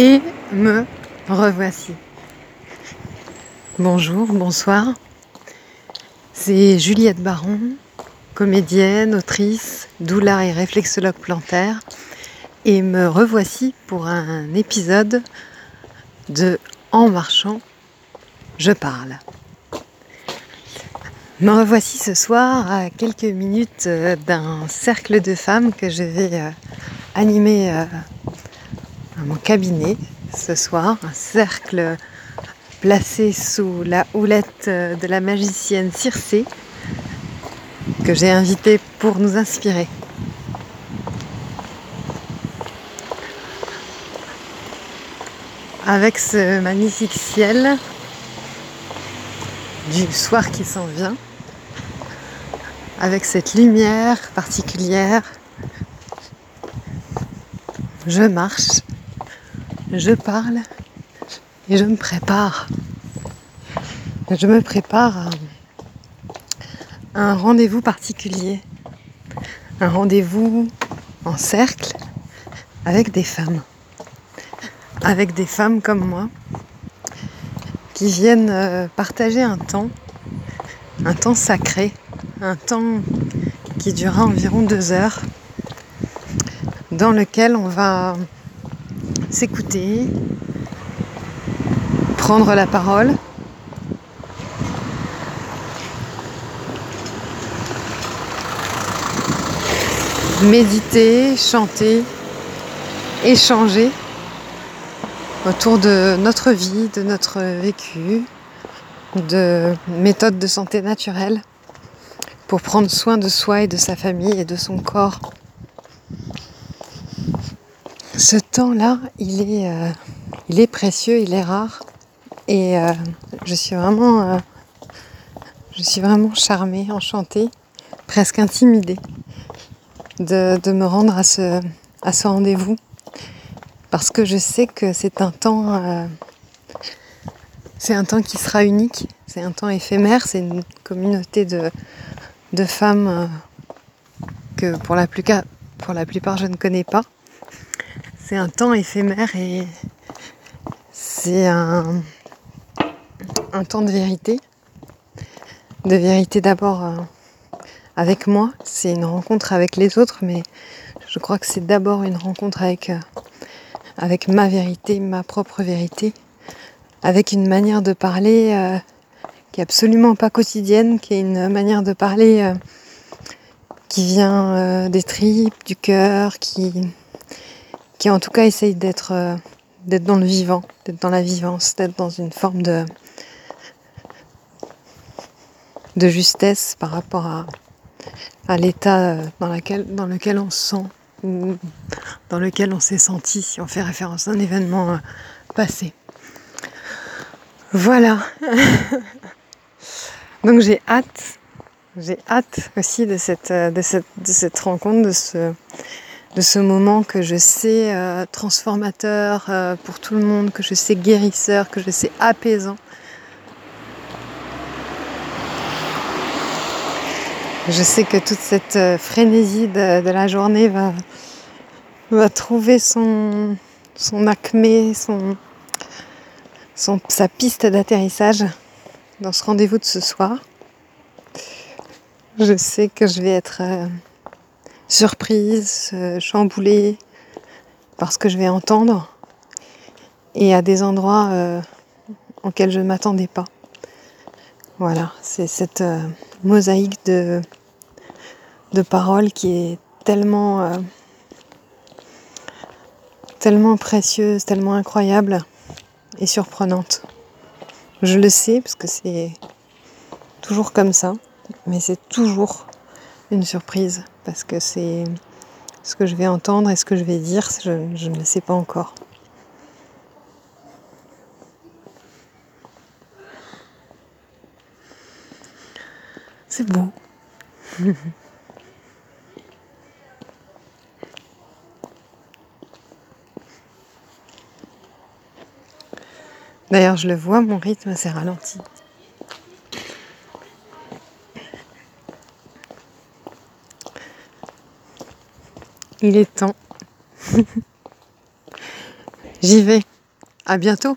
Et me revoici. Bonjour, bonsoir. C'est Juliette Baron, comédienne, autrice, doula et réflexologue plantaire. Et me revoici pour un épisode de En marchant, je parle. Me revoici ce soir à quelques minutes euh, d'un cercle de femmes que je vais euh, animer euh, mon cabinet ce soir. Un cercle placé sous la houlette de la magicienne Circé que j'ai invité pour nous inspirer. Avec ce magnifique ciel du soir qui s'en vient, avec cette lumière particulière. Je marche, je parle et je me prépare. Je me prépare à un rendez-vous particulier, un rendez-vous en cercle avec des femmes, avec des femmes comme moi qui viennent euh, partager un temps, un temps sacré un temps qui durera environ deux heures, dans lequel on va s'écouter, prendre la parole, méditer, chanter, échanger autour de notre vie, de notre vécu, de méthodes de santé naturelle pour prendre soin de soi et de sa famille et de son corps. Ce temps-là, il est, euh, il est précieux, il est rare. Et euh, je suis vraiment, euh, je charmée, enchantée, presque intimidée de, me rendre à ce, rendez-vous. Parce que je sais que c'est un temps, qui sera unique, c'est un temps éphémère, c'est une communauté de, femmes que pour la plupart je ne connais pas. C'est un temps éphémère et c'est un, un temps de vérité. De vérité d'abord euh, avec moi, c'est une rencontre avec les autres, mais je crois que c'est d'abord une rencontre avec, euh, avec ma vérité, ma propre vérité, avec une manière de parler qui est absolument pas quotidienne, qui est une manière de parler euh, qui vient euh, des tripes, du cœur, qui, qui en tout cas essaye d'être euh, d'être dans le vivant, d'être dans la vivance, d'être dans une forme de, de justesse par rapport à, à l'état dans, dans lequel on se sent ou dans lequel on s'est senti si on fait référence à un événement passé. Voilà. Donc j'ai hâte, j'ai hâte aussi euh, de cette, de cette rencontre, de ce, de ce moment que je sais euh, transformateur euh, pour tout le monde, que je sais guérisseur, que je sais apaisant. Je sais que toute cette frénésie de, la journée va, trouver son, son acmé, sa piste d'atterrissage dans ce rendez-vous de ce soir. Je sais que je vais être euh, surprise, euh, chamboulée par ce que je vais entendre et à des endroits euh, auxquels je ne m'attendais pas. Voilà, c'est cette mosaïque de, de paroles qui est tellement, tellement précieuse, tellement incroyable et surprenante. Je le sais parce que c'est toujours comme ça, mais c'est toujours une surprise parce que c'est ce que je vais entendre et ce que je vais dire, je, ne le sais pas encore. C'est beau. D'ailleurs, je le vois, mon rythme s'est ralenti. Il est temps. J'y vais. À bientôt.